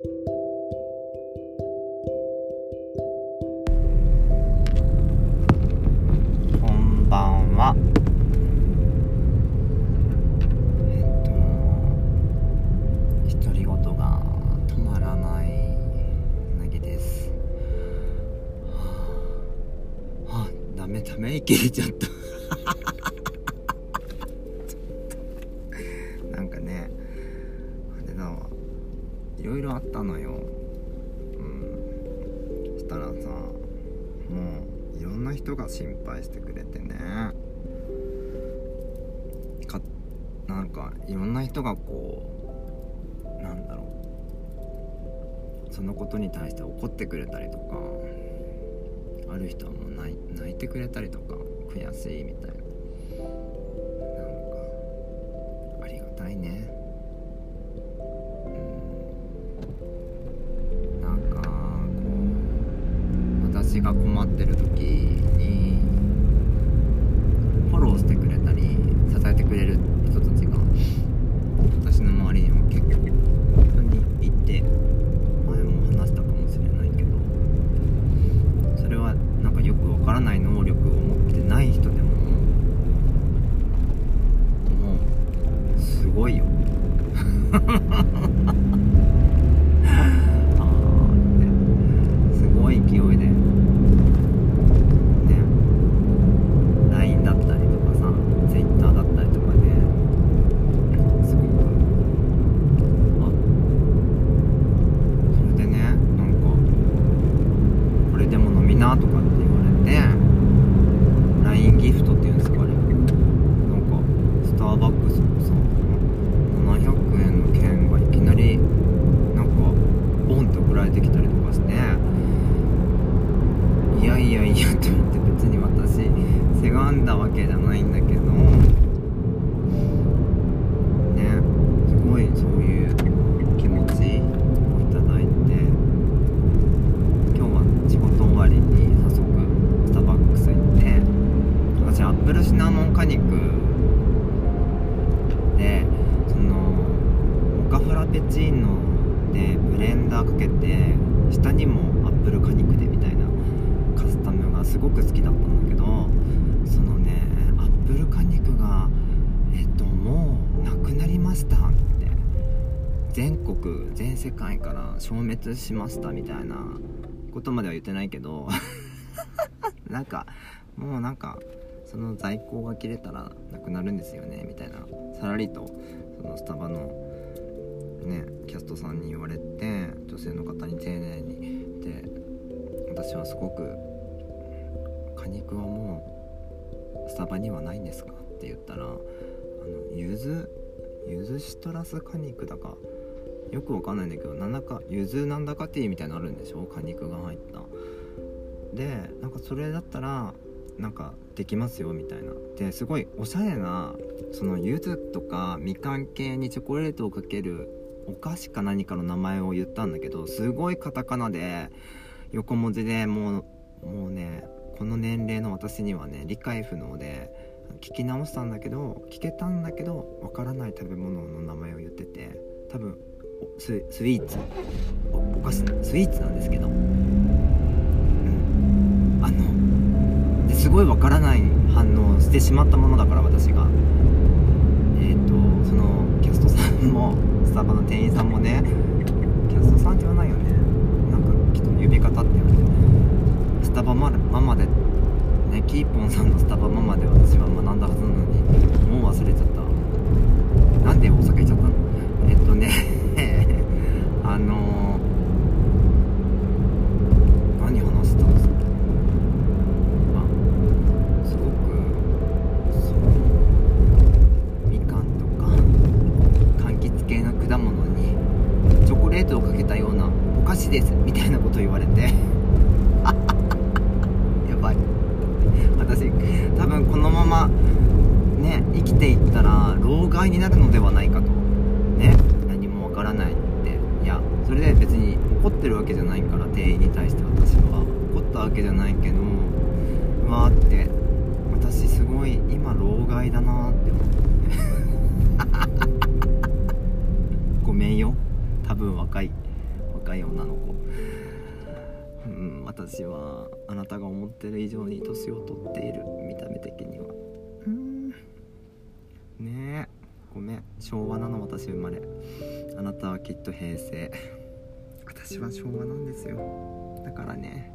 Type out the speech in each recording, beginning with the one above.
こんばんは。えっと独り言が止まらないなぎです。はあ、はあ、ダメダメ息出ちゃった。いろいろあったのよ。うん。したらさもういろんな人が心配してくれてね。かなんかいろんな人がこうなんだろう。そのことに対して怒ってくれたりとかある人はもう泣いてくれたりとか悔しいみたいな。が困ってる時にフォローしてくれたり支えてくれる人たちが私の周りには結構本当にいて前も話したかもしれないけどそれはなんかよくわからない能力を持ってない人でももうすごいよあーってすごい勢いでね LINE だったりとかさ Twitter だったりとかですごくあそれでねなんかこれでも飲みなとかって言われて LINE ギフトっていうんですかあれなんかスターバックスのさ700円の券がいきなりなんかボンって送られてきたりとかしていやいやいやと思って別に私せがんだわけじゃないんだけどねすごいそういう気持ちをいただいて今日は仕事終わりに早速スターバックス行って私アップルシナモン果肉でそのモカフラペチーノでブレンダーかけて下にもアップル果肉でみたいなカスタムがすごく好きだったんだけどそのねアップル果肉がえっともうなくなりましたって全国全世界から消滅しましたみたいなことまでは言ってないけど なんかもうなんかその在庫が切れたらなくなるんですよねみたいなさらりとそのスタバのねキャストさんに言われて女性の方に丁寧に。で私はすごく「果肉はもうスタバにはないんですか?」って言ったらあのゆずゆずシトラス果肉だか。よくわかんないんだけどなんだかゆずなんだかティーみたいなのあるんでしょ？果肉が入った。でなんかそれだったらなんかできますよみたいな。ですごいおしゃれなその柚子とかみかん系にチョコレートをかけるお菓子か何かの名前を言ったんだけどすごいカタカナで横文字でもうもうねこの年齢の私にはね理解不能で聞き直したんだけど聞けたんだけどわからない食べ物の名前を言ってて多分ススイーツ？おお菓子スイーツなんですけど、うん、あのすごいわからない反応してしまったものだから私がえっ、とそのキャストさんもスタバの店員さんもねですみたいなこと言われて。やばい。私多分このままね生きていったら老害になるのではないかと。ね何もわからないって。いやそれで別に怒ってるわけじゃないから店員に対して私は。怒ったわけじゃないけどうわーって。私すごい今老害だなって思って。ごめんよ。多分若い。若い女の子。うん私はあなたが思ってる以上に年を取っている見た目的には。うん。ねえ。ごめん。昭和なの私生まれ。あなたはきっと平成。私は昭和なんですよ。だからね。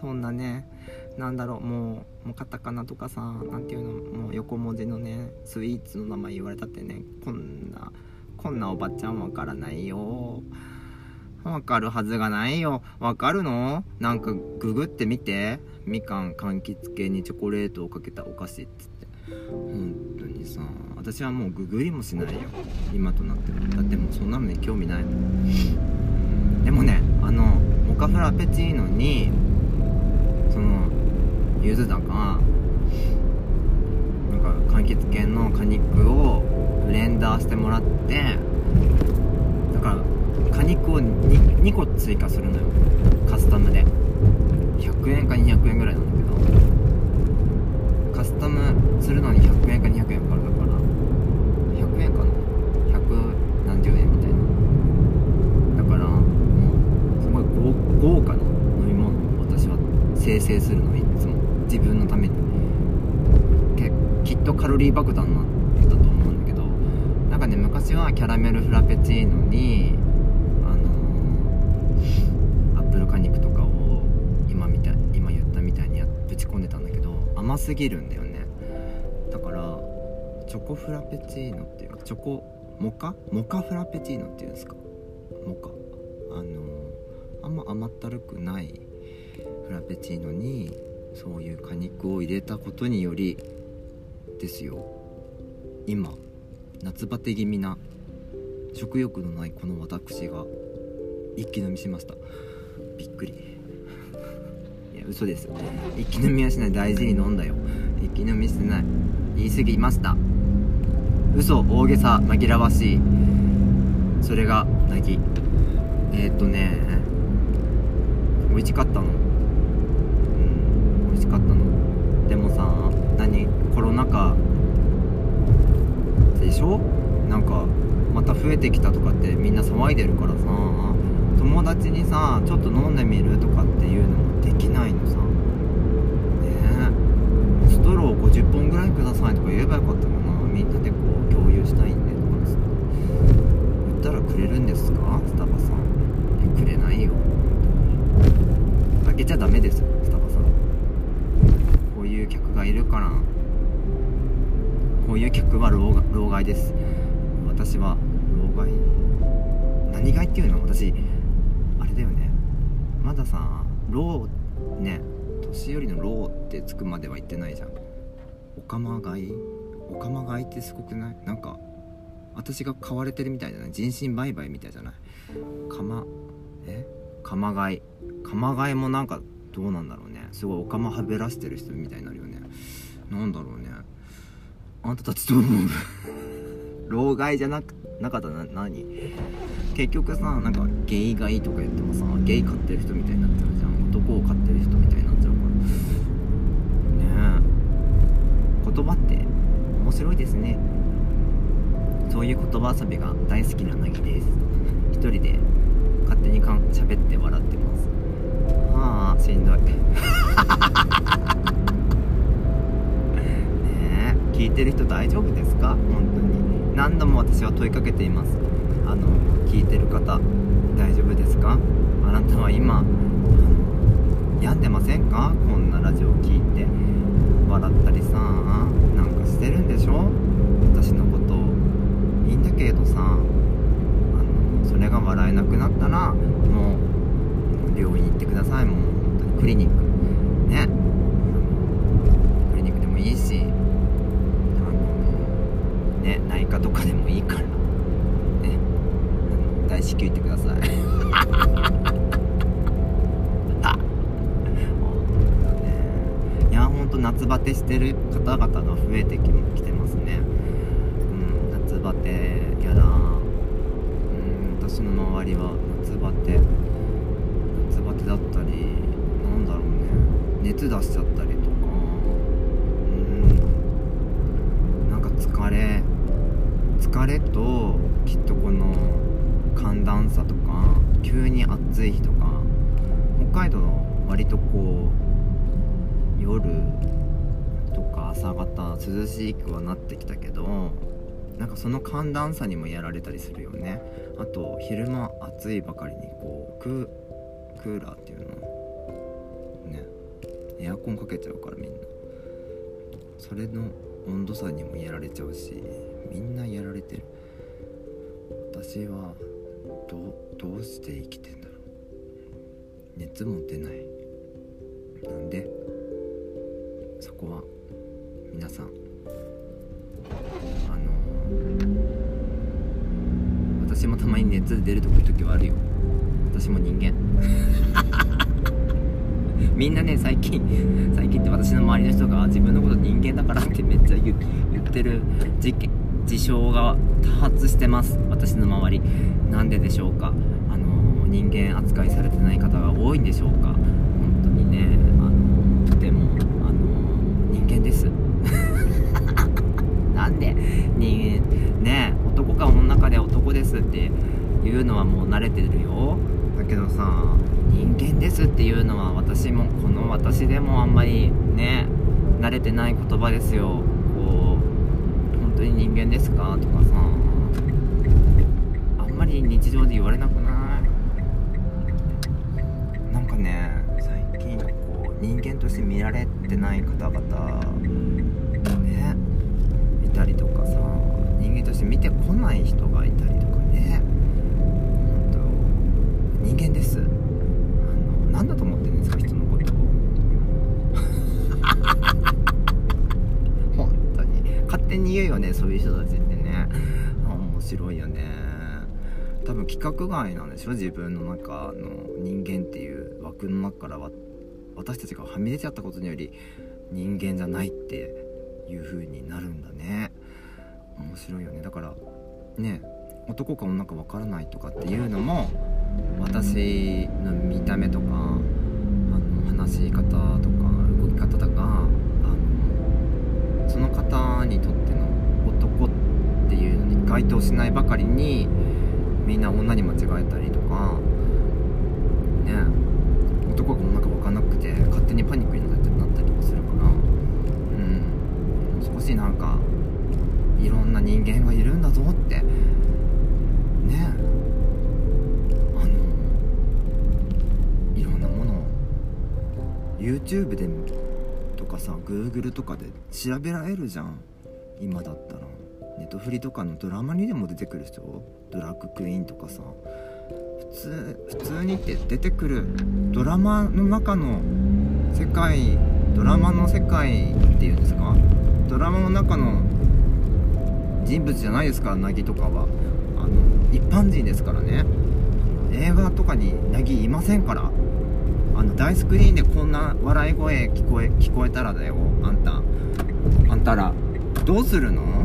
そんなねなんだろう。もうもうカタカナとかさなんていうのもう横文字のねスイーツの名前言われたってねこんなこんなおばちゃんわからないよ。わかるはずがないよ。わかるの？なんかググってみて。みかん柑橘系にチョコレートをかけたお菓子っつって。本当にさ。私はもうググりもしないよ。今となっては。だってもうそんなのに興味ないもん。でもねあのモカフラペチーノにそのゆずだかなんか柑橘系の果肉をブレンダーしてもらってだから果肉を 2, 2個追加するのよ。カスタムで。100円か200円ぐらいなんだけど。カスタムするのに100円か200円かかるだから。100円かな。100何十円みたいな。だからもうすごい豪華な飲み物を私は生成するのいつも。自分のために。けきっとカロリー爆弾なんだと思うんだけど。なんかね昔はキャラメルフラペチーノに甘すぎるんだよね。だからチョコフラペチーノっていうかチョコモカ？モカフラペチーノっていうんですか？モカ。あのあんま甘ったるくないフラペチーノにそういう果肉を入れたことによりですよ。今夏バテ気味な食欲のないこの私が一気飲みしました。びっくり。嘘です一気飲みはしない。大事に飲んだよ。一気飲みしてない。言い過ぎました。嘘大げさ紛らわしい。それが泣き。えー、っとね。美味しかったの。うん。美味しかったの。でもさ何コロナ禍。でしょ？なんかまた増えてきたとかってみんな騒いでるからさ。友達にさちょっと飲んでみるとかっていうのもできないのさ。ねストロー50本ぐらいくださいとか言えばよかったかな。みんなでこう共有したいんでとかつって言ったらくれるんですか？スタバさん。くれないよ。開けちゃダメですよスタバさん。こういう客がいるから。こういう客は老害老害です。私は老害。何害っていうの？私あれだよね。まださ老ね年寄りの老ってつくまでは言ってないじゃん。おかまがい？おかまがいってすごくない？なんか私が買われてるみたいじゃない？人身売買みたいじゃない？かまえ？鎌がい？鎌がいもなんかどうなんだろうね。すごいおかまはべらしてる人みたいになるよね。なんだろうね。あんたたちどう思う？老害じゃなくなかったな？何？結局さなんかゲイがいいとか言ってもさゲイ飼ってる人みたいになっちゃうじゃん。男を飼ってる人みたいになっちゃうから。ねえ。言葉って面白いですね。そういう言葉遊びが大好きななぎです。一人で勝手にかん喋って笑ってます。ああしんどい。ねえ聞いてる人大丈夫ですか？本当に。何度も私は問いかけています。あの聞いてる方大丈夫ですか？あなたは今病んでませんか？こんなラジオを聞いて。笑ったりさなんかしてるんでしょ？私のこといいんだけどさあのそれが笑えなくなったらもう病院行ってください。もう本当にクリニック。テしてる方々が増えてききてますね。うん夏バテやだうん私の周りは夏バテ。夏バテだったりなんだろうね。熱出しちゃったりとか。うんなんか疲れ疲れときっとこの寒暖差とか急に暑い日とか北海道割とこう夜朝方涼しくはなってきたけどなんかその寒暖差にもやられたりするよね。あと昼間暑いばかりにこうククーラーっていうのねエアコンかけちゃうからみんな。それの温度差にもやられちゃうしみんなやられてる。私はどどうして生きてんだろう。熱も出ない。熱出る時はあるよ。私も人間。みんなね最近最近って私の周りの人が自分のこと人間だからってめっちゃ言ってる事件事象が多発してます。私の周り。なんででしょうか。あの人間扱いされてない方が多いんでしょうか。本当にねあのとてもあの人間です。なんで人間ね男か女かで男ですっていうのはもう慣れてるよ。だけどさ人間ですっていうのは私もこの私でもあんまりね慣れてない言葉ですよ。こう本当に人間ですかとかさ。あんまり日常で言われなくない？なんかね最近こう人間として見られてない方々ねいたりとかさ。人間として見てこない人いう人たちってね。面白いよね。多分規格外なんでしょ？自分の中の人間っていう枠の中からは私たちがはみ出ちゃったことにより人間じゃないっていう風になるんだね。面白いよね。だからね男か女かわからないとかっていうのも私の見た目とかあの話し方とか動き方とかあのその方にとってのっていうのに該当しないばかりにみんな女に間違えたりとかね男か女か分かんなくて勝手にパニックになったりとかするからうん少しなんかいろんな人間がいるんだぞってねあのいろんなものを YouTube でとかさ Google とかで調べられるじゃん今だったら。ネトフリとかのドラマにでも出てくる人？ドラッグクイーンとかさ。普通普通にって出てくるドラマの中の世界ドラマの世界っていうんですか？ドラマの中の人物じゃないですから凪とかは。あの一般人ですからね。映画とかに凪いませんから。あの大スクリーンでこんな笑い声聞こえ聞こえたらだよあんた。あんたらどうするの？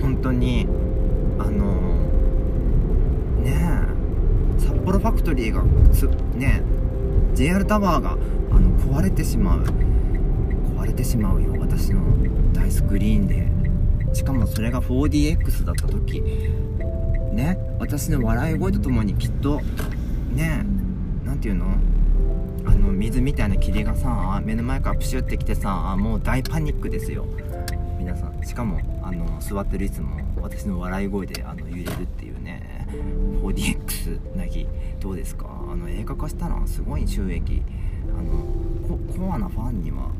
本当にあのねえ札幌ファクトリーがつね JR タワーがあの壊れてしまう。壊れてしまうよ私の大スクリーンで。しかもそれが 4DX だった時。ね私の笑い声とともにきっとねえ何て言うの？あの水みたいな霧がさ目の前からプシュってきてさもう大パニックですよ。皆さん。しかもあの座ってるいつも私の笑い声であの揺れるっていうね 4DX なぎどうですか？あの映画化したらすごい収益。あのコアなファンにはも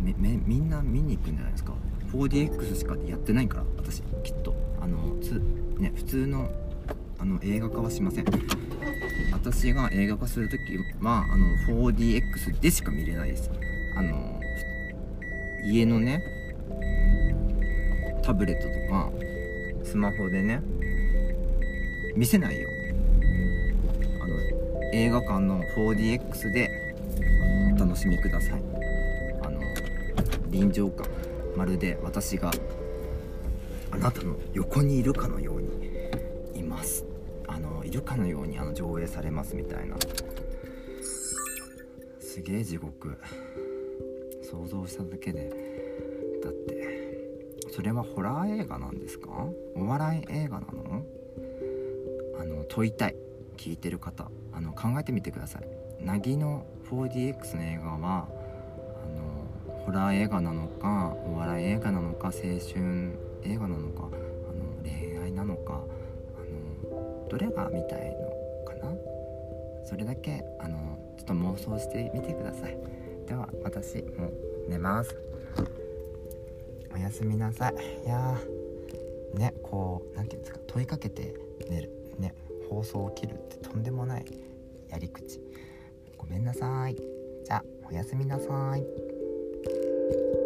うめめみんな見に行くんじゃないですか？4DX しかやってないから私きっと。あのつ、ね、普通のあの映画化はしません。私が映画化する時はあの 4DX でしか見れないです。あの家のねタブレットとかスマホでね見せないよ。あの映画館の 4DX でお楽しみください。あの臨場感まるで私があなたの横にいるかのようにいます。あのいるかのようにあの上映されますみたいな。すげえ地獄。想像しただけで。それはホラー映画なんですか？お笑い映画なの？あの問いたい。聞いてる方。あの考えてみてください。なぎの 4DX の映画はあのホラー映画なのかお笑い映画なのか青春映画なのかあの恋愛なのかあのどれが見たいのかな？それだけあのちょっと妄想してみてください。では私も寝ます。おやすみなさい。いやねこう何て言うんですか問いかけて寝る。ね放送を切るってとんでもないやり口。ごめんなさい。じゃあおやすみなさい。